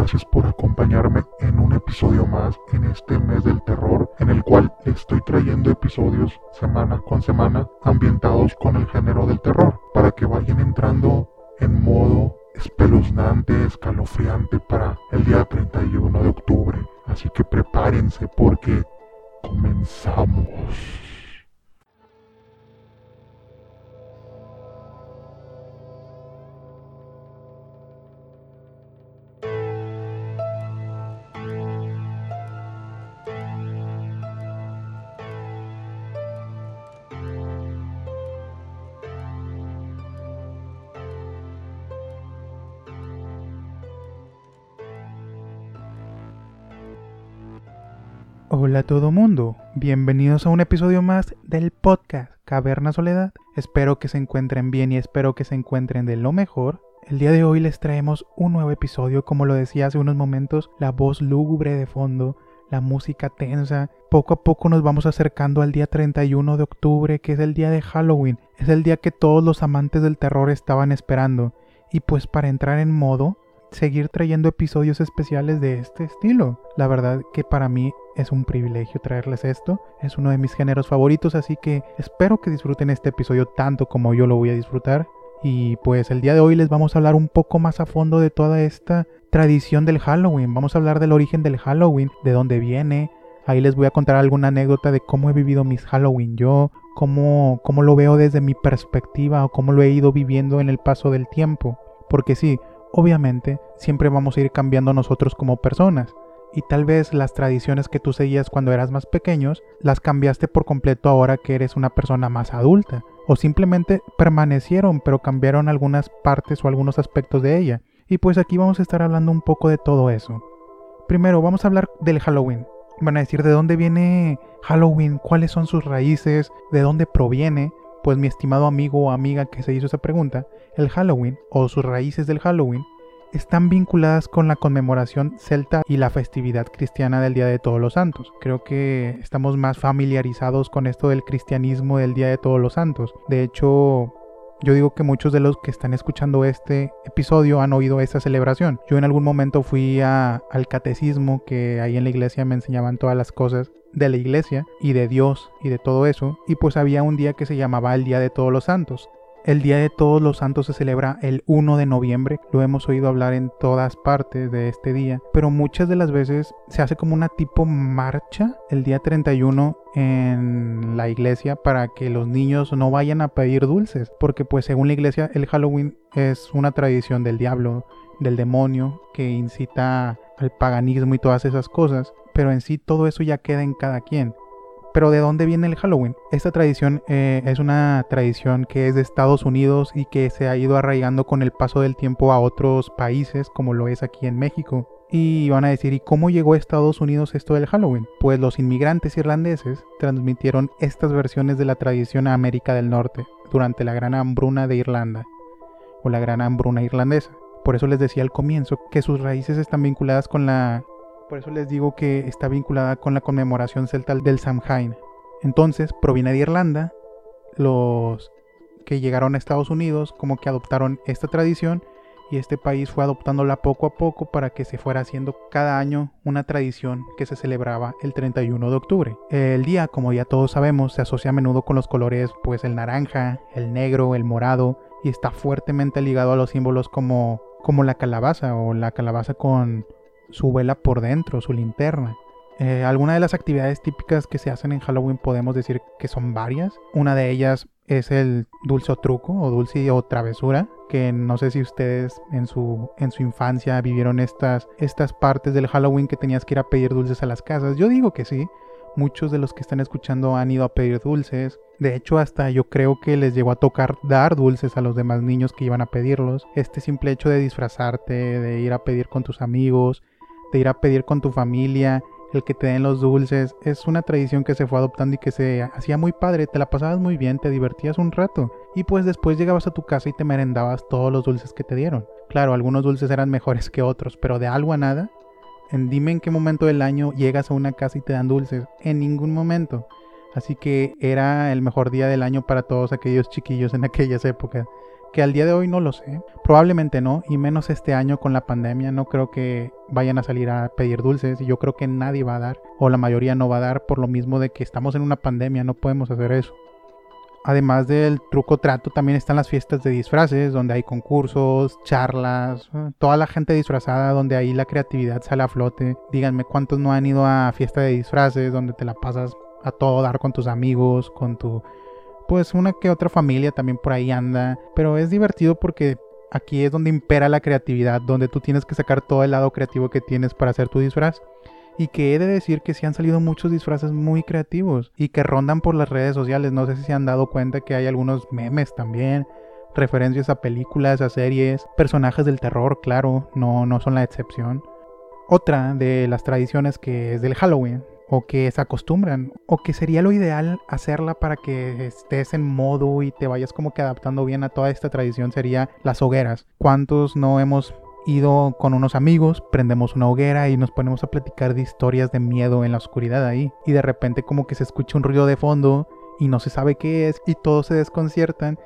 gracias por acompañarme en un episodio más en este mes del terror en el cual estoy trayendo episodios semana con semana ambientados con el género del terror para que vayan entrando en modo espeluznante, escalofriante para el día 31 de octubre. Así que prepárense porque comenzamos. Hola a todo mundo, bienvenidos a un episodio más del podcast Caverna Soledad. Espero que se encuentren bien y espero que se encuentren de lo mejor. El día de hoy les traemos un nuevo episodio, como lo decía hace unos momentos, la voz lúgubre de fondo, la música tensa. Poco a poco nos vamos acercando al día 31 de octubre, que es el día de Halloween. Es el día que todos los amantes del terror estaban esperando. Y pues para entrar en modo, seguir trayendo episodios especiales de este estilo. La verdad que para mí es un privilegio traerles esto, es uno de mis géneros favoritos, así que espero que disfruten este episodio tanto como yo lo voy a disfrutar. Y pues el día de hoy les vamos a hablar un poco más a fondo de toda esta tradición del Halloween. Vamos a hablar del origen del Halloween, de dónde viene. Ahí les voy a contar alguna anécdota de cómo he vivido mis Halloween yo, cómo, cómo lo veo desde mi perspectiva o cómo lo he ido viviendo en el paso del tiempo. Porque sí, Obviamente, siempre vamos a ir cambiando nosotros como personas, y tal vez las tradiciones que tú seguías cuando eras más pequeños las cambiaste por completo ahora que eres una persona más adulta, o simplemente permanecieron pero cambiaron algunas partes o algunos aspectos de ella. Y pues aquí vamos a estar hablando un poco de todo eso. Primero, vamos a hablar del Halloween. Van a decir de dónde viene Halloween, cuáles son sus raíces, de dónde proviene. Pues mi estimado amigo o amiga que se hizo esa pregunta, el Halloween o sus raíces del Halloween están vinculadas con la conmemoración celta y la festividad cristiana del Día de Todos los Santos. Creo que estamos más familiarizados con esto del cristianismo del Día de Todos los Santos. De hecho, yo digo que muchos de los que están escuchando este episodio han oído esta celebración. Yo en algún momento fui al catecismo que ahí en la iglesia me enseñaban todas las cosas de la iglesia y de Dios y de todo eso. Y pues había un día que se llamaba el Día de Todos los Santos. El Día de Todos los Santos se celebra el 1 de noviembre, lo hemos oído hablar en todas partes de este día, pero muchas de las veces se hace como una tipo marcha el día 31 en la iglesia para que los niños no vayan a pedir dulces, porque pues según la iglesia el Halloween es una tradición del diablo, del demonio, que incita al paganismo y todas esas cosas, pero en sí todo eso ya queda en cada quien. Pero ¿de dónde viene el Halloween? Esta tradición eh, es una tradición que es de Estados Unidos y que se ha ido arraigando con el paso del tiempo a otros países, como lo es aquí en México. Y van a decir, ¿y cómo llegó a Estados Unidos esto del Halloween? Pues los inmigrantes irlandeses transmitieron estas versiones de la tradición a América del Norte durante la gran hambruna de Irlanda, o la gran hambruna irlandesa. Por eso les decía al comienzo que sus raíces están vinculadas con la por eso les digo que está vinculada con la conmemoración celta del Samhain. Entonces, proviene de Irlanda. Los que llegaron a Estados Unidos como que adoptaron esta tradición y este país fue adoptándola poco a poco para que se fuera haciendo cada año una tradición que se celebraba el 31 de octubre. El día, como ya todos sabemos, se asocia a menudo con los colores pues el naranja, el negro, el morado y está fuertemente ligado a los símbolos como como la calabaza o la calabaza con su vela por dentro, su linterna. Eh, algunas de las actividades típicas que se hacen en Halloween podemos decir que son varias. Una de ellas es el dulce o truco o dulce o travesura, que no sé si ustedes en su, en su infancia vivieron estas, estas partes del Halloween que tenías que ir a pedir dulces a las casas. Yo digo que sí. Muchos de los que están escuchando han ido a pedir dulces. De hecho, hasta yo creo que les llegó a tocar dar dulces a los demás niños que iban a pedirlos. Este simple hecho de disfrazarte, de ir a pedir con tus amigos, de ir a pedir con tu familia, el que te den los dulces, es una tradición que se fue adoptando y que se hacía muy padre, te la pasabas muy bien, te divertías un rato y pues después llegabas a tu casa y te merendabas todos los dulces que te dieron. Claro, algunos dulces eran mejores que otros, pero de algo a nada. En dime en qué momento del año llegas a una casa y te dan dulces. En ningún momento. Así que era el mejor día del año para todos aquellos chiquillos en aquellas épocas. Que al día de hoy no lo sé. Probablemente no, y menos este año con la pandemia. No creo que vayan a salir a pedir dulces y yo creo que nadie va a dar, o la mayoría no va a dar por lo mismo de que estamos en una pandemia, no podemos hacer eso. Además del truco trato, también están las fiestas de disfraces, donde hay concursos, charlas, eh, toda la gente disfrazada, donde ahí la creatividad sale a flote. Díganme cuántos no han ido a fiesta de disfraces, donde te la pasas a todo dar con tus amigos, con tu... Pues una que otra familia también por ahí anda. Pero es divertido porque aquí es donde impera la creatividad, donde tú tienes que sacar todo el lado creativo que tienes para hacer tu disfraz. Y que he de decir que sí han salido muchos disfraces muy creativos y que rondan por las redes sociales. No sé si se han dado cuenta que hay algunos memes también, referencias a películas, a series, personajes del terror, claro, no, no son la excepción. Otra de las tradiciones que es del Halloween, o que se acostumbran, o que sería lo ideal hacerla para que estés en modo y te vayas como que adaptando bien a toda esta tradición, sería las hogueras. ¿Cuántos no hemos ido con unos amigos, prendemos una hoguera y nos ponemos a platicar de historias de miedo en la oscuridad ahí. Y de repente como que se escucha un ruido de fondo y no se sabe qué es y todos se desconciertan.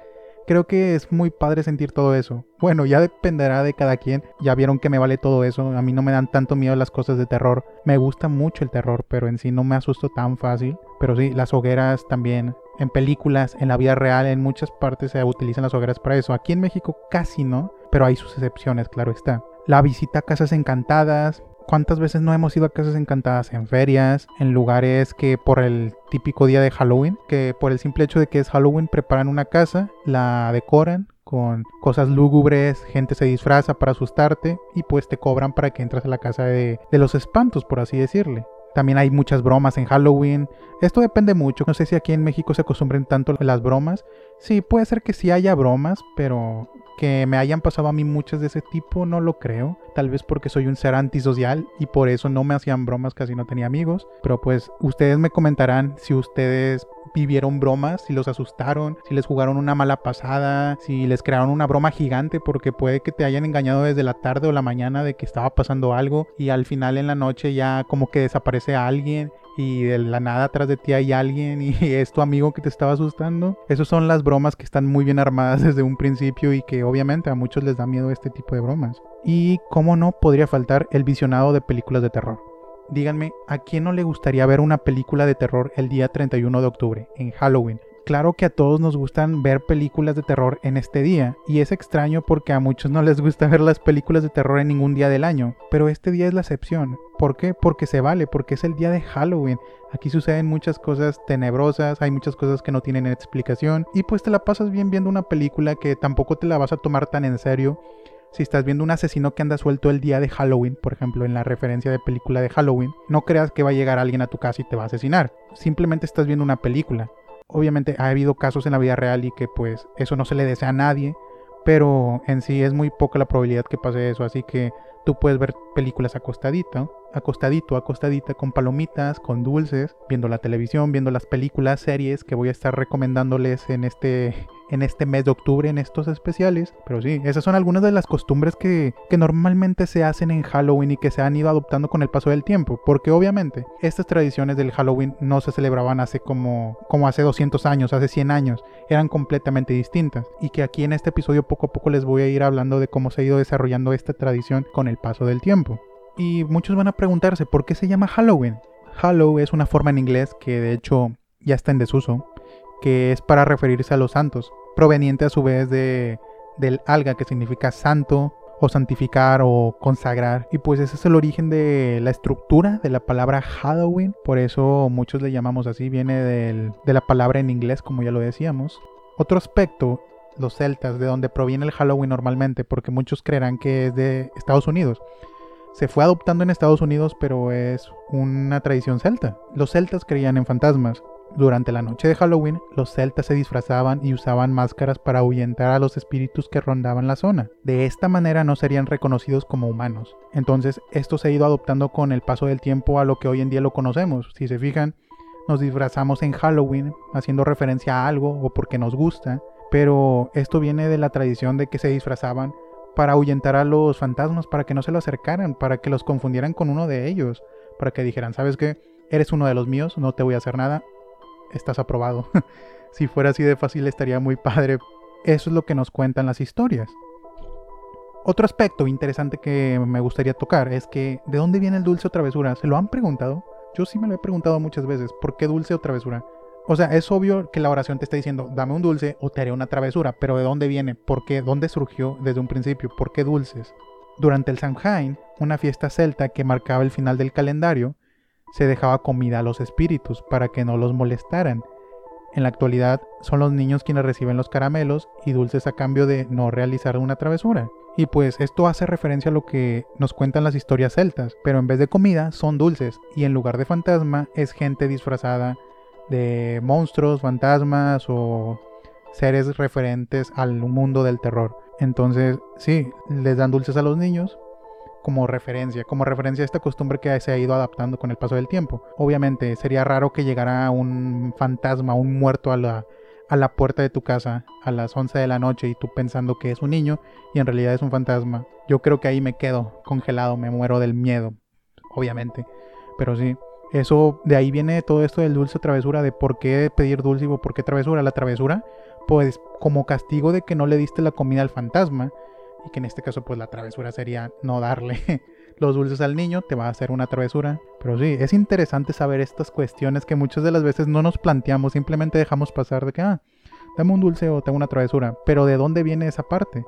Creo que es muy padre sentir todo eso. Bueno, ya dependerá de cada quien. Ya vieron que me vale todo eso. A mí no me dan tanto miedo las cosas de terror. Me gusta mucho el terror, pero en sí no me asusto tan fácil. Pero sí, las hogueras también. En películas, en la vida real, en muchas partes se utilizan las hogueras para eso. Aquí en México casi no pero hay sus excepciones, claro está. La visita a casas encantadas. ¿Cuántas veces no hemos ido a casas encantadas en ferias, en lugares que por el típico día de Halloween, que por el simple hecho de que es Halloween preparan una casa, la decoran con cosas lúgubres, gente se disfraza para asustarte y pues te cobran para que entres a la casa de, de los espantos, por así decirle. También hay muchas bromas en Halloween. Esto depende mucho. No sé si aquí en México se acostumbren tanto las bromas. Sí, puede ser que sí haya bromas, pero que me hayan pasado a mí muchas de ese tipo, no lo creo. Tal vez porque soy un ser antisocial y por eso no me hacían bromas, casi no tenía amigos. Pero pues ustedes me comentarán si ustedes vivieron bromas, si los asustaron, si les jugaron una mala pasada, si les crearon una broma gigante, porque puede que te hayan engañado desde la tarde o la mañana de que estaba pasando algo y al final en la noche ya como que desaparece alguien y de la nada atrás de ti hay alguien y es tu amigo que te estaba asustando. Esas son las bromas que están muy bien armadas desde un principio y que obviamente a muchos les da miedo este tipo de bromas. Y cómo no podría faltar el visionado de películas de terror. Díganme, ¿a quién no le gustaría ver una película de terror el día 31 de octubre, en Halloween? Claro que a todos nos gustan ver películas de terror en este día, y es extraño porque a muchos no les gusta ver las películas de terror en ningún día del año, pero este día es la excepción. ¿Por qué? Porque se vale, porque es el día de Halloween. Aquí suceden muchas cosas tenebrosas, hay muchas cosas que no tienen explicación, y pues te la pasas bien viendo una película que tampoco te la vas a tomar tan en serio si estás viendo un asesino que anda suelto el día de Halloween, por ejemplo, en la referencia de película de Halloween, no creas que va a llegar alguien a tu casa y te va a asesinar. Simplemente estás viendo una película. Obviamente ha habido casos en la vida real y que pues eso no se le desea a nadie, pero en sí es muy poca la probabilidad que pase eso, así que tú puedes ver películas acostadito, acostadito, acostadita, con palomitas, con dulces, viendo la televisión, viendo las películas, series que voy a estar recomendándoles en este en este mes de octubre en estos especiales. Pero sí, esas son algunas de las costumbres que, que, normalmente se hacen en Halloween y que se han ido adoptando con el paso del tiempo. Porque obviamente estas tradiciones del Halloween no se celebraban hace como, como hace 200 años, hace 100 años. Eran completamente distintas. Y que aquí en este episodio poco a poco les voy a ir hablando de cómo se ha ido desarrollando esta tradición con el paso del tiempo. Y muchos van a preguntarse por qué se llama Halloween. Hallow es una forma en inglés que de hecho ya está en desuso que es para referirse a los santos, proveniente a su vez de, del alga que significa santo o santificar o consagrar. Y pues ese es el origen de la estructura de la palabra Halloween, por eso muchos le llamamos así, viene de la palabra en inglés como ya lo decíamos. Otro aspecto, los celtas, de donde proviene el Halloween normalmente, porque muchos creerán que es de Estados Unidos. Se fue adoptando en Estados Unidos, pero es una tradición celta. Los celtas creían en fantasmas, durante la noche de Halloween, los celtas se disfrazaban y usaban máscaras para ahuyentar a los espíritus que rondaban la zona. De esta manera no serían reconocidos como humanos. Entonces, esto se ha ido adoptando con el paso del tiempo a lo que hoy en día lo conocemos. Si se fijan, nos disfrazamos en Halloween haciendo referencia a algo o porque nos gusta, pero esto viene de la tradición de que se disfrazaban para ahuyentar a los fantasmas, para que no se lo acercaran, para que los confundieran con uno de ellos, para que dijeran, ¿sabes qué? Eres uno de los míos, no te voy a hacer nada, estás aprobado. si fuera así de fácil estaría muy padre eso es lo que nos cuentan las historias. Otro aspecto interesante que me gustaría tocar es que ¿de dónde viene el dulce o travesura? ¿Se lo han preguntado? Yo sí me lo he preguntado muchas veces. ¿Por qué dulce o travesura? O sea, es obvio que la oración te está diciendo, dame un dulce o te haré una travesura, pero ¿de dónde viene? ¿Por qué? ¿Dónde surgió desde un principio? ¿Por qué dulces? Durante el Samhain, una fiesta celta que marcaba el final del calendario, se dejaba comida a los espíritus para que no los molestaran. En la actualidad son los niños quienes reciben los caramelos y dulces a cambio de no realizar una travesura. Y pues esto hace referencia a lo que nos cuentan las historias celtas, pero en vez de comida son dulces y en lugar de fantasma es gente disfrazada de monstruos, fantasmas o seres referentes al mundo del terror. Entonces, sí, les dan dulces a los niños como referencia, como referencia a esta costumbre que se ha ido adaptando con el paso del tiempo. Obviamente, sería raro que llegara un fantasma, un muerto a la, a la puerta de tu casa a las 11 de la noche y tú pensando que es un niño y en realidad es un fantasma. Yo creo que ahí me quedo congelado, me muero del miedo, obviamente. Pero sí, eso de ahí viene todo esto del dulce travesura, de por qué pedir dulce y por qué travesura. La travesura, pues como castigo de que no le diste la comida al fantasma y que en este caso pues la travesura sería no darle los dulces al niño, te va a hacer una travesura. Pero sí, es interesante saber estas cuestiones que muchas de las veces no nos planteamos, simplemente dejamos pasar de que, ah, dame un dulce o tengo una travesura. Pero ¿de dónde viene esa parte?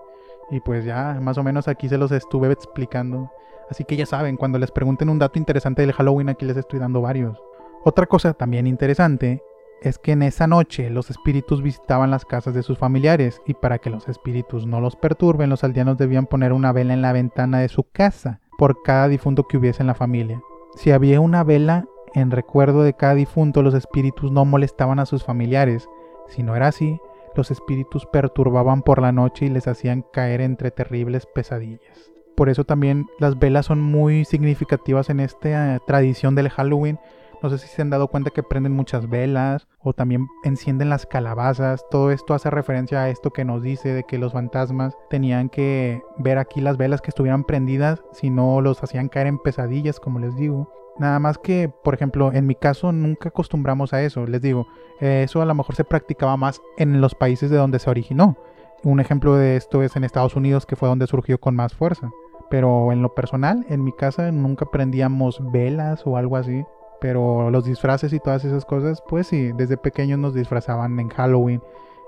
Y pues ya, más o menos aquí se los estuve explicando. Así que ya saben, cuando les pregunten un dato interesante del Halloween, aquí les estoy dando varios. Otra cosa también interesante es que en esa noche los espíritus visitaban las casas de sus familiares y para que los espíritus no los perturben, los aldeanos debían poner una vela en la ventana de su casa por cada difunto que hubiese en la familia. Si había una vela en recuerdo de cada difunto, los espíritus no molestaban a sus familiares. Si no era así, los espíritus perturbaban por la noche y les hacían caer entre terribles pesadillas. Por eso también las velas son muy significativas en esta tradición del Halloween, no sé si se han dado cuenta que prenden muchas velas o también encienden las calabazas. Todo esto hace referencia a esto que nos dice de que los fantasmas tenían que ver aquí las velas que estuvieran prendidas, si no los hacían caer en pesadillas, como les digo. Nada más que, por ejemplo, en mi caso nunca acostumbramos a eso. Les digo, eso a lo mejor se practicaba más en los países de donde se originó. Un ejemplo de esto es en Estados Unidos, que fue donde surgió con más fuerza. Pero en lo personal, en mi casa nunca prendíamos velas o algo así. Pero los disfraces y todas esas cosas, pues sí, desde pequeños nos disfrazaban en Halloween.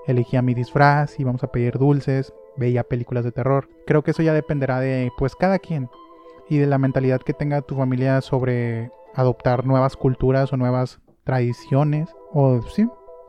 Elegía mi disfraz, íbamos a pedir dulces, veía películas de terror. Creo que eso ya dependerá de pues cada quien y de la mentalidad que tenga tu familia sobre adoptar nuevas culturas o nuevas tradiciones o sí,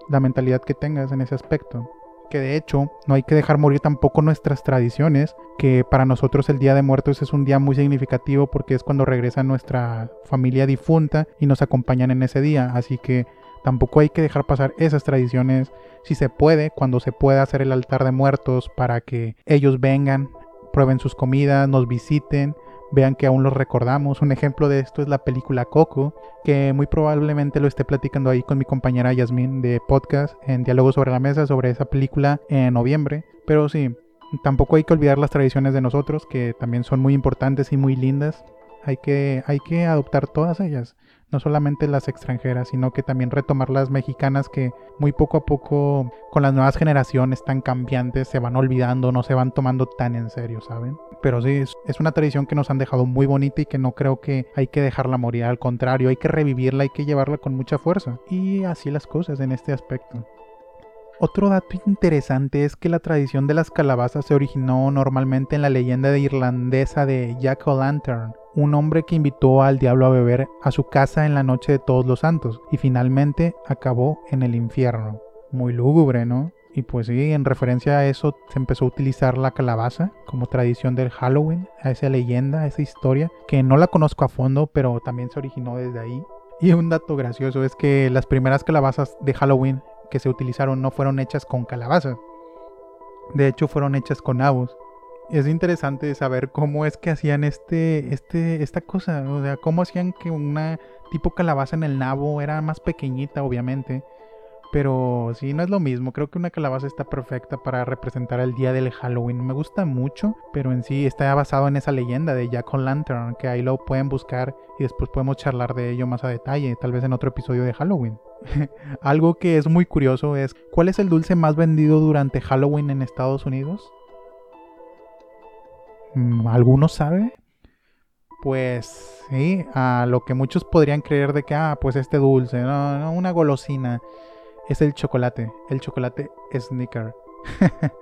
la mentalidad que tengas en ese aspecto. Que de hecho no hay que dejar morir tampoco nuestras tradiciones, que para nosotros el Día de Muertos es un día muy significativo porque es cuando regresa nuestra familia difunta y nos acompañan en ese día, así que tampoco hay que dejar pasar esas tradiciones, si se puede, cuando se pueda hacer el altar de muertos para que ellos vengan, prueben sus comidas, nos visiten, vean que aún los recordamos. Un ejemplo de esto es la película Coco, que muy probablemente lo esté platicando ahí con mi compañera Yasmin de podcast en Diálogo sobre la Mesa sobre esa película en noviembre. Pero sí, tampoco hay que olvidar las tradiciones de nosotros, que también son muy importantes y muy lindas. Hay que, hay que adoptar todas ellas no solamente las extranjeras, sino que también retomar las mexicanas que muy poco a poco con las nuevas generaciones tan cambiantes se van olvidando, no se van tomando tan en serio, ¿saben? Pero sí, es una tradición que nos han dejado muy bonita y que no creo que hay que dejarla morir, al contrario, hay que revivirla, hay que llevarla con mucha fuerza. Y así las cosas en este aspecto. Otro dato interesante es que la tradición de las calabazas se originó normalmente en la leyenda irlandesa de Jack O'Lantern, un hombre que invitó al diablo a beber a su casa en la noche de todos los santos y finalmente acabó en el infierno. Muy lúgubre, ¿no? Y pues sí, en referencia a eso se empezó a utilizar la calabaza como tradición del Halloween, a esa leyenda, a esa historia, que no la conozco a fondo, pero también se originó desde ahí. Y un dato gracioso es que las primeras calabazas de Halloween que se utilizaron no fueron hechas con calabaza. De hecho, fueron hechas con nabos es interesante saber cómo es que hacían este, este, esta cosa, o sea, cómo hacían que una tipo calabaza en el nabo era más pequeñita, obviamente, Pero sí, no es lo mismo. Creo que una calabaza está perfecta para representar el día del Halloween. Me gusta mucho, pero en sí está basado en esa leyenda de Jack O'Lantern, que ahí lo pueden buscar y después podemos charlar de ello más a detalle, tal vez en otro episodio de Halloween. Algo que es muy curioso es, ¿cuál es el dulce más vendido durante Halloween en Estados Unidos? Mm, ¿Alguno sabe? Pues sí, a lo que muchos podrían creer de que, ah, pues este dulce, no, no, una golosina es el chocolate, el chocolate Snicker.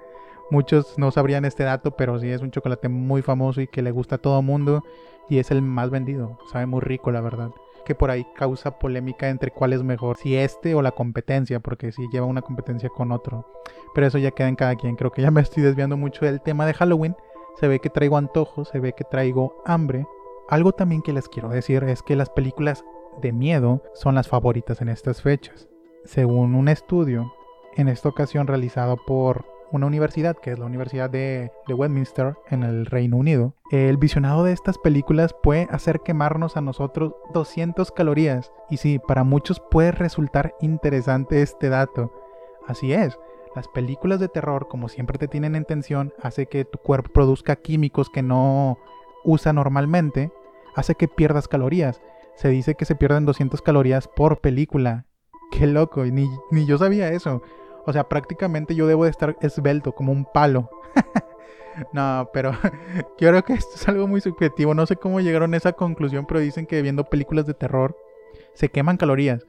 Muchos no sabrían este dato, pero sí es un chocolate muy famoso y que le gusta a todo mundo y es el más vendido. Sabe muy rico, la verdad. Que por ahí causa polémica entre cuál es mejor, si este o la competencia, porque si lleva una competencia con otro. Pero eso ya queda en cada quien. Creo que ya me estoy desviando mucho del tema de Halloween. Se ve que traigo antojos, se ve que traigo hambre. Algo también que les quiero decir es que las películas de miedo son las favoritas en estas fechas según un estudio, en esta ocasión realizado por una universidad, que es la Universidad de, Westminster en el Reino Unido, el visionado de estas películas puede hacer quemarnos a nosotros 200 calorías. Y sí, para muchos puede resultar interesante este dato. Así es, las películas de terror, como siempre te tienen en tensión, hace que tu cuerpo produzca químicos que no usa normalmente, hace que pierdas calorías. Se dice que se pierden 200 calorías por película Qué loco, ni, ni yo sabía eso. O sea, prácticamente yo debo de estar esbelto, como un palo. no, pero yo creo que esto es algo muy subjetivo. No sé cómo llegaron a esa conclusión, pero dicen que viendo películas de terror se queman calorías.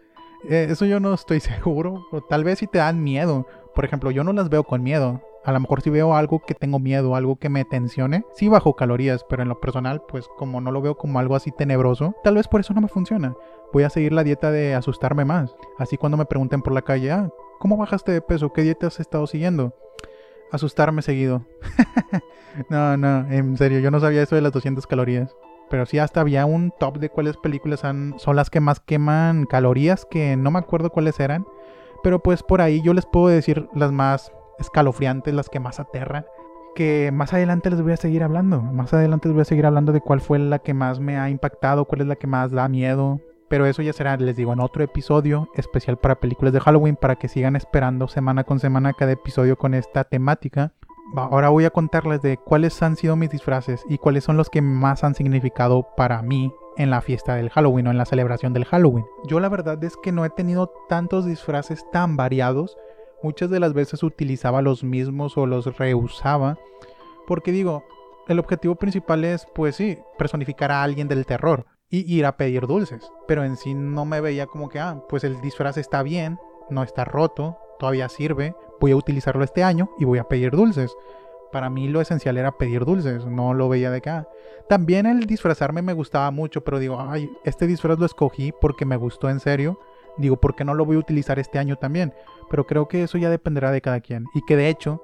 Eh, eso yo no estoy seguro. O tal vez si te dan miedo. Por ejemplo, yo no las veo con miedo. A lo mejor si veo algo que tengo miedo, algo que me tensione, sí bajo calorías, pero en lo personal, pues como no lo veo como algo así tenebroso, tal vez por eso no me funciona. Voy a seguir la dieta de asustarme más. Así cuando me pregunten por la calle, ah, ¿cómo bajaste de peso? ¿Qué dieta has estado siguiendo? Asustarme seguido. no, no, en serio, yo no sabía eso de las 200 calorías. Pero sí, hasta había un top de cuáles películas son las que más queman calorías, que no me acuerdo cuáles eran. Pero pues por ahí yo les puedo decir las más escalofriantes, las que más aterran. Que más adelante les voy a seguir hablando. Más adelante les voy a seguir hablando de cuál fue la que más me ha impactado, cuál es la que más da miedo. Pero eso ya será, les digo, en otro episodio especial para películas de Halloween para que sigan esperando semana con semana cada episodio con esta temática. Ahora voy a contarles de cuáles han sido mis disfraces y cuáles son los que más han significado para mí en la fiesta del Halloween o en la celebración del Halloween. Yo la verdad es que no he tenido tantos disfraces tan variados Muchas de las veces utilizaba los mismos o los reusaba. Porque digo, el objetivo principal es, pues sí, personificar a alguien del terror y ir a pedir dulces. Pero en sí no me veía como que, ah, pues el disfraz está bien, no está roto, todavía sirve, voy a utilizarlo este año y voy a pedir dulces. Para mí lo esencial era pedir dulces, no lo veía de acá. También el disfrazarme me gustaba mucho, pero digo, ay, este disfraz lo escogí porque me gustó en serio. Digo, ¿por qué no lo voy a utilizar este año también? pero creo que eso ya dependerá de cada quien y que de hecho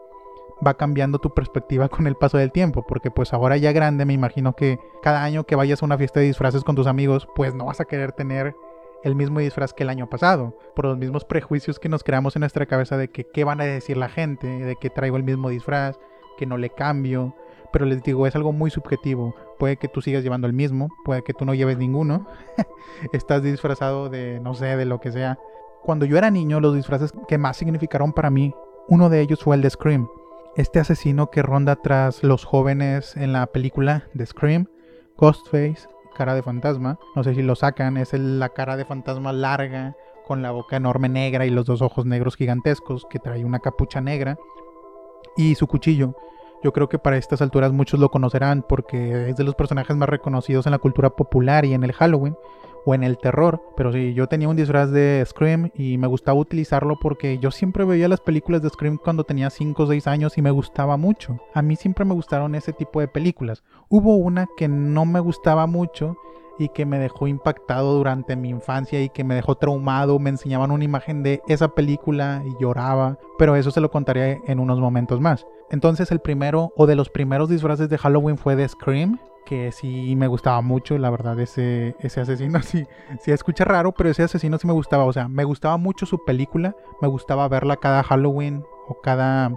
va cambiando tu perspectiva con el paso del tiempo, porque pues ahora ya grande me imagino que cada año que vayas a una fiesta de disfraces con tus amigos, pues no vas a querer tener el mismo disfraz que el año pasado, por los mismos prejuicios que nos creamos en nuestra cabeza de que qué van a decir la gente, de que traigo el mismo disfraz, que no le cambio, pero les digo, es algo muy subjetivo, puede que tú sigas llevando el mismo, puede que tú no lleves ninguno, estás disfrazado de no sé, de lo que sea, cuando yo era niño, los disfraces que más significaron para mí, uno de ellos fue el de Scream. Este asesino que ronda tras los jóvenes en la película de Scream, Ghostface, cara de fantasma. No sé si lo sacan, es la cara de fantasma larga, con la boca enorme negra y los dos ojos negros gigantescos, que trae una capucha negra. Y su cuchillo. Yo creo que para estas alturas muchos lo conocerán porque es de los personajes más reconocidos en la cultura popular y en el Halloween o en el terror. Pero sí, yo tenía un disfraz de Scream y me gustaba utilizarlo porque yo siempre veía las películas de Scream cuando tenía 5 o 6 años y me gustaba mucho. A mí siempre me gustaron ese tipo de películas. Hubo una que no me gustaba mucho y que me dejó impactado durante mi infancia y que me dejó traumado. Me enseñaban una imagen de esa película y lloraba, pero eso se lo contaré en unos momentos más. Entonces el primero o de los primeros disfraces de Halloween fue de Scream que sí me gustaba mucho, la verdad, ese, ese asesino sí, sí escucha raro, pero ese asesino sí me gustaba, o sea, me gustaba mucho su película, me gustaba verla cada Halloween o cada,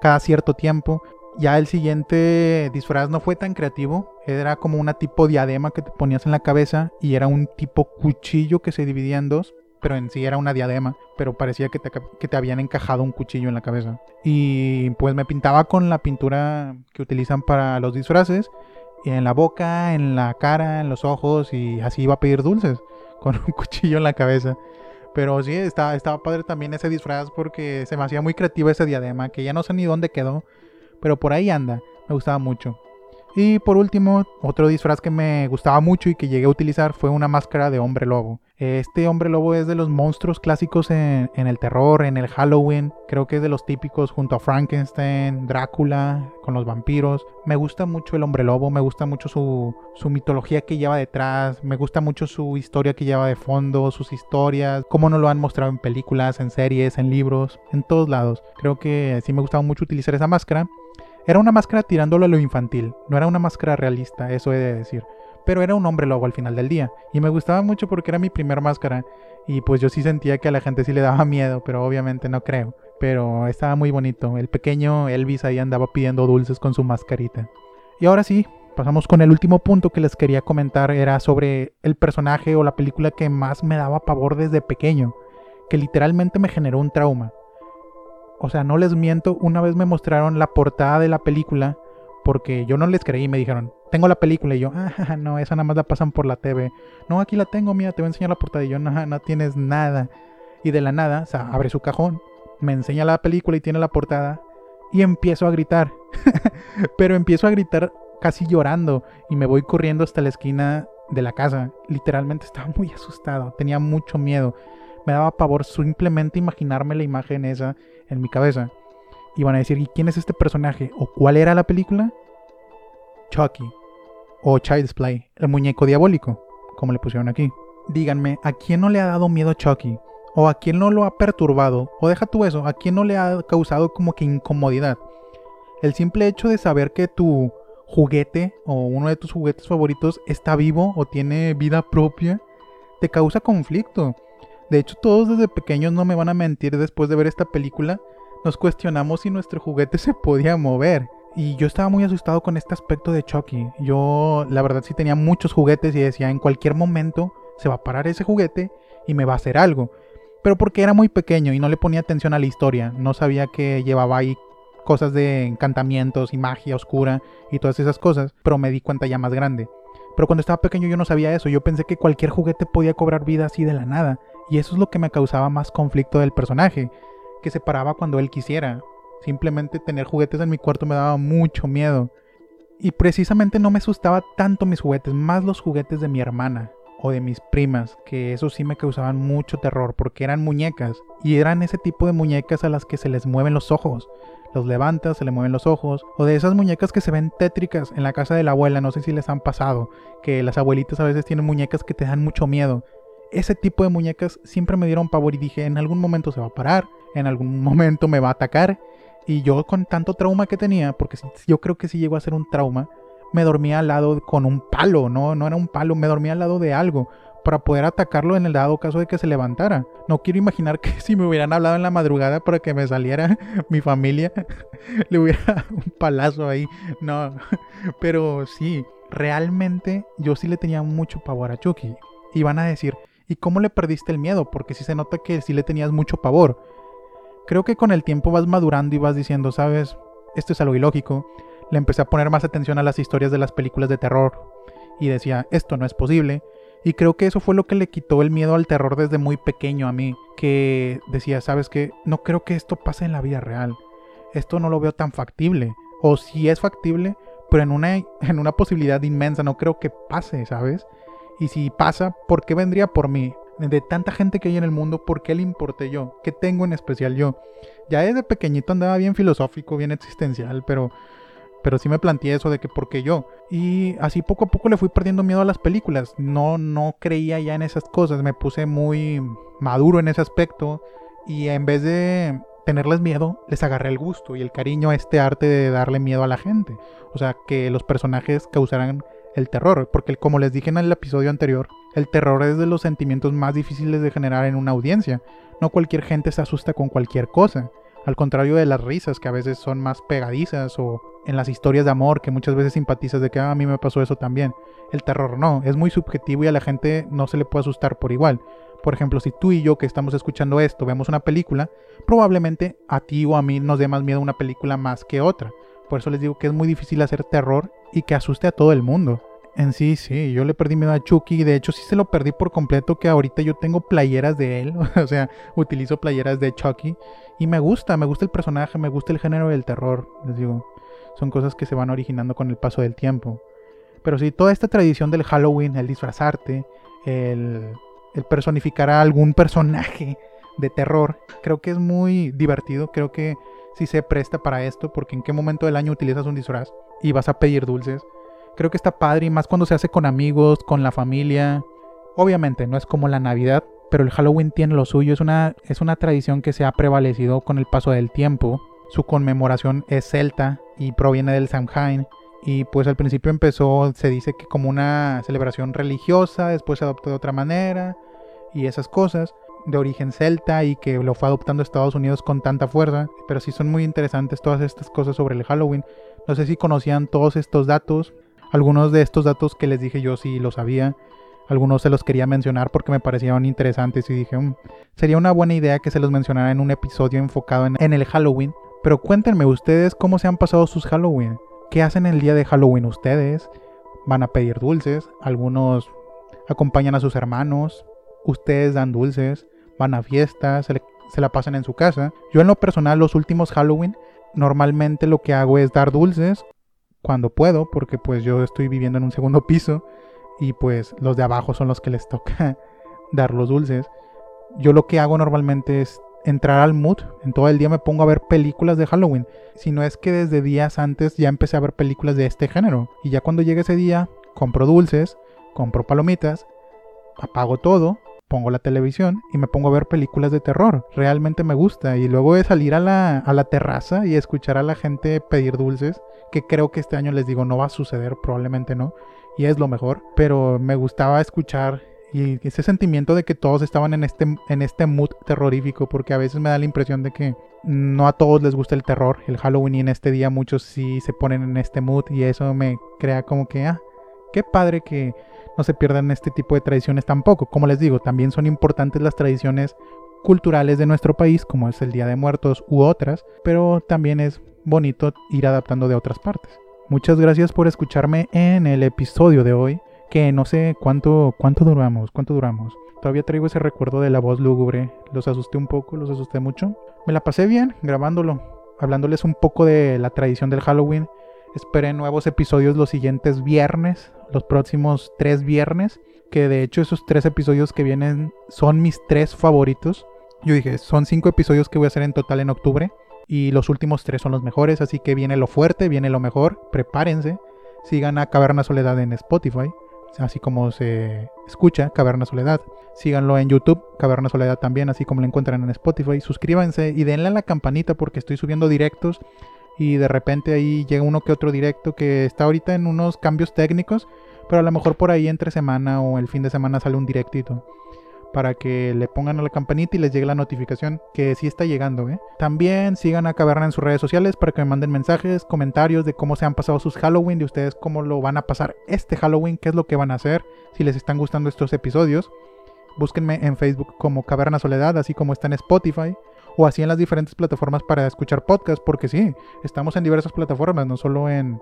cada cierto tiempo. Ya el siguiente disfraz no fue tan creativo, era como una tipo diadema que te ponías en la cabeza y era un tipo cuchillo que se dividía en dos. pero en sí era una diadema, pero parecía que te, que te habían encajado un cuchillo en la cabeza. Y pues me pintaba con la pintura que utilizan para los disfraces, en la boca, en la cara, en los ojos, y así iba a pedir dulces, con un cuchillo en la cabeza. Pero sí, estaba, estaba padre también ese disfraz porque se me hacía muy creativo ese diadema, que ya no sé ni dónde quedó, pero por ahí anda, me gustaba mucho. Y por último, otro disfraz que me gustaba mucho y que llegué a utilizar fue una máscara de hombre lobo. Este hombre lobo es de los monstruos clásicos en, el terror, en el Halloween. Creo que es de los típicos junto a Frankenstein, Drácula, con los vampiros. Me gusta mucho el hombre lobo, me gusta mucho su, su mitología que lleva detrás, me gusta mucho su historia que lleva de fondo, sus historias, cómo nos lo han mostrado en películas, en series, en libros, en todos lados. Creo que sí me gustaba mucho utilizar esa máscara. Era una máscara tirándolo a lo infantil, no era una máscara realista, eso he de decir. Pero era un hombre lobo al final del día. Y me gustaba mucho porque era mi primer máscara. Y pues yo sí sentía que a la gente sí le daba miedo, pero obviamente no creo. Pero estaba muy bonito. El pequeño Elvis ahí andaba pidiendo dulces con su mascarita. Y ahora sí, pasamos con el último punto que les quería comentar. Era sobre el personaje o la película que más me daba pavor desde pequeño. Que literalmente me generó un trauma. O sea, no les miento, una vez me mostraron la portada de la película porque yo no les creí, me dijeron, tengo la película y yo, ah, no, esa nada más la pasan por la TV. No, aquí la tengo, mira, te voy a enseñar la portada y yo, no, no tienes nada. Y de la nada, o sea, abre su cajón, me enseña la película y tiene la portada y empiezo a gritar. Pero empiezo a gritar casi llorando y me voy corriendo hasta la esquina de la casa. Literalmente estaba muy asustado, tenía mucho miedo. Me daba pavor simplemente imaginarme la imagen esa en mi cabeza. Y van a decir, ¿y quién es este personaje? ¿O cuál era la película? Chucky. O Child's Play, el muñeco diabólico, como le pusieron aquí. Díganme, ¿a quién no le ha dado miedo Chucky? ¿O a quién no lo ha perturbado? O deja tú eso, ¿a quién no le ha causado como que incomodidad? El simple hecho de saber que tu juguete o uno de tus juguetes favoritos está vivo o tiene vida propia, te causa conflicto. De hecho, todos desde pequeños no me van a mentir después de ver esta película, nos cuestionamos si nuestro juguete se podía mover. Y yo estaba muy asustado con este aspecto de Chucky. Yo, la verdad, sí tenía muchos juguetes y decía, en cualquier momento se va a parar ese juguete y me va a hacer algo. Pero porque era muy pequeño y no le ponía atención a la historia. No sabía que llevaba ahí cosas de encantamientos y magia oscura y todas esas cosas. Pero me di cuenta ya más grande. Pero cuando estaba pequeño yo no sabía eso. Yo pensé que cualquier juguete podía cobrar vida así de la nada. Y eso es lo que me causaba más conflicto del personaje, que se paraba cuando él quisiera. Simplemente tener juguetes en mi cuarto me daba mucho miedo. Y precisamente no me asustaba tanto mis juguetes, más los juguetes de mi hermana o de mis primas, que eso sí me causaban mucho terror porque eran muñecas y eran ese tipo de muñecas a las que se les mueven los ojos. Los levantas, se le mueven los ojos, o de esas muñecas que se ven tétricas en la casa de la abuela, no sé si les han pasado, que las abuelitas a veces tienen muñecas que te dan mucho miedo ese tipo de muñecas siempre me dieron pavor y dije, en algún momento se va a parar, en algún momento me va a atacar. Y yo con tanto trauma que tenía, porque yo creo que si llegó a ser un trauma, me dormía al lado con un palo, no, no era un palo, me dormía al lado de algo para poder atacarlo en el dado caso de que se levantara. No quiero imaginar que si me hubieran hablado en la madrugada para que me saliera mi familia, le hubiera un palazo ahí. No, pero sí, realmente yo sí le tenía mucho pavor a Chucky. Y van a decir, ¿Y cómo le perdiste el miedo? Porque sí se nota que sí le tenías mucho pavor. Creo que con el tiempo vas madurando y vas diciendo, sabes, esto es algo ilógico. Le empecé a poner más atención a las historias de las películas de terror. Y decía, esto no es posible. Y creo que eso fue lo que le quitó el miedo al terror desde muy pequeño a mí. Que decía, sabes que no creo que esto pase en la vida real. Esto no lo veo tan factible. O si es factible, pero en una, en una posibilidad inmensa. No creo que pase, ¿sabes? Y si pasa, ¿por qué vendría por mí? De tanta gente que hay en el mundo, ¿por qué le importé yo? ¿Qué tengo en especial yo? Ya desde pequeñito andaba bien filosófico, bien existencial, pero, pero sí me planteé eso de que ¿por qué yo? Y así poco a poco le fui perdiendo miedo a las películas. No, no creía ya en esas cosas, me puse muy maduro en ese aspecto y en vez de tenerles miedo, les agarré el gusto y el cariño a este arte de darle miedo a la gente. O sea, que los personajes causaran el terror, porque como les dije en el episodio anterior, el terror es de los sentimientos más difíciles de generar en una audiencia. No cualquier gente se asusta con cualquier cosa. Al contrario de las risas que a veces son más pegadizas o en las historias de amor que muchas veces simpatizas de que "Ah, a mí me pasó eso también. El terror no, es muy subjetivo y a la gente no se le puede asustar por igual. Por ejemplo, si tú y yo que estamos escuchando esto vemos una película, probablemente a ti o a mí nos dé más miedo una película más que otra. Por eso les digo que es muy difícil hacer terror y que asuste a todo el mundo. En sí, sí, yo le perdí miedo a Chucky. De hecho, sí se lo perdí por completo. Que ahorita yo tengo playeras de él. O sea, utilizo playeras de Chucky. Y me gusta, me gusta el personaje, me gusta el género del terror. Les digo, son cosas que se van originando con el paso del tiempo. Pero sí, toda esta tradición del Halloween, el disfrazarte, el, el personificar a algún personaje de terror, creo que es muy divertido. Creo que sí se presta para esto. Porque en qué momento del año utilizas un disfraz y vas a pedir dulces creo que está padre y más cuando se hace con amigos, con la familia. Obviamente no es como la Navidad, pero el Halloween tiene lo suyo, es una, es una tradición que se ha prevalecido con el paso del tiempo. Su conmemoración es celta y proviene del Samhain. Y pues al principio empezó, se dice que como una celebración religiosa, después se adoptó de otra manera y esas cosas de origen celta y que lo fue adoptando Estados Unidos con tanta fuerza. Pero sí son muy interesantes todas estas cosas sobre el Halloween. No sé si conocían todos estos datos. Algunos de estos datos que les dije yo sí lo sabía. Algunos se los quería mencionar porque me parecían interesantes y dije, "Mm, sería una buena idea que se los mencionara en un episodio enfocado en, en el Halloween. Pero cuéntenme ustedes cómo se han pasado sus Halloween. ¿Qué hacen el día de Halloween ustedes? ¿Van a pedir dulces? Algunos acompañan a sus hermanos. Ustedes dan dulces. Van a fiestas. Se, le- se la pasan en su casa. Yo en lo personal los últimos Halloween normalmente lo que hago es dar dulces cuando puedo, porque pues yo estoy viviendo en un segundo piso y pues los de abajo son los que les toca dar los dulces. Yo lo que hago normalmente es entrar al mood, en todo el día me pongo a ver películas de Halloween. Si no es que desde días antes ya empecé a ver películas de este género. Y ya cuando llegue ese día, compro dulces, compro palomitas, apago todo, pongo la televisión y me pongo a ver películas de terror. Realmente me gusta. Y luego de salir a la, a la terraza y escuchar a la gente pedir dulces, que creo que este año les digo no va a suceder, probablemente no. Y es lo mejor. Pero me gustaba escuchar y ese sentimiento de que todos estaban en este, en este mood terrorífico, porque a veces me da la impresión de que no a todos les gusta el terror, el Halloween y en este día muchos sí se ponen en este mood y eso me crea como que, ah, qué padre que no se pierdan este tipo de tradiciones tampoco. Como les digo, también son importantes las tradiciones culturales de nuestro país, como es el Día de Muertos u otras, pero también es bonito ir adaptando de otras partes. Muchas gracias por escucharme en el episodio de hoy, que no sé cuánto cuánto duramos, cuánto duramos. Todavía traigo ese recuerdo de la voz lúgubre. Los asusté un poco, los asusté mucho. Me la pasé bien grabándolo, hablándoles un poco de la tradición del Halloween. Esperen nuevos episodios los siguientes viernes, los próximos tres viernes. Que de hecho esos tres episodios que vienen son mis tres favoritos. Yo dije, son cinco episodios que voy a hacer en total en octubre. Y los últimos tres son los mejores, así que viene lo fuerte, viene lo mejor. Prepárense. Sigan a Caverna Soledad en Spotify, así como se escucha Caverna Soledad. Síganlo en YouTube, Caverna Soledad también, así como lo encuentran en Spotify. Suscríbanse y denle a la campanita porque estoy subiendo directos y de repente ahí llega uno que otro directo que está ahorita en unos cambios técnicos, pero a lo mejor por ahí entre semana o el fin de semana sale un directito para que le pongan a la campanita y les llegue la notificación que sí está llegando. ¿eh? También sigan a Caverna en sus redes sociales para que me manden mensajes, comentarios de cómo se han pasado sus Halloween, de ustedes cómo lo van a pasar este Halloween, qué es lo que van a hacer, si les están gustando estos episodios. Búsquenme en Facebook como Caverna Soledad, así como está en Spotify o así en las diferentes plataformas para escuchar podcasts, porque sí, estamos en diversas plataformas, no solo en,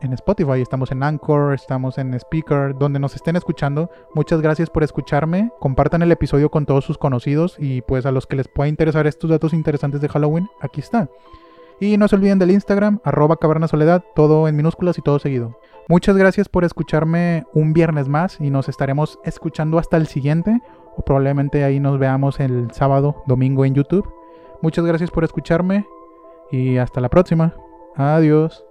en Spotify, estamos en Anchor, estamos en Speaker, donde nos estén escuchando. Muchas gracias por escucharme. Compartan el episodio con todos sus conocidos y pues a los que les pueda interesar estos datos interesantes de Halloween, aquí está. Y no se olviden del Instagram, arroba caverna soledad, todo en minúsculas y todo seguido. Muchas gracias por escucharme un viernes más y nos estaremos escuchando hasta el siguiente o probablemente ahí nos veamos el sábado, domingo en YouTube. Muchas gracias por escucharme y hasta la próxima. Adiós.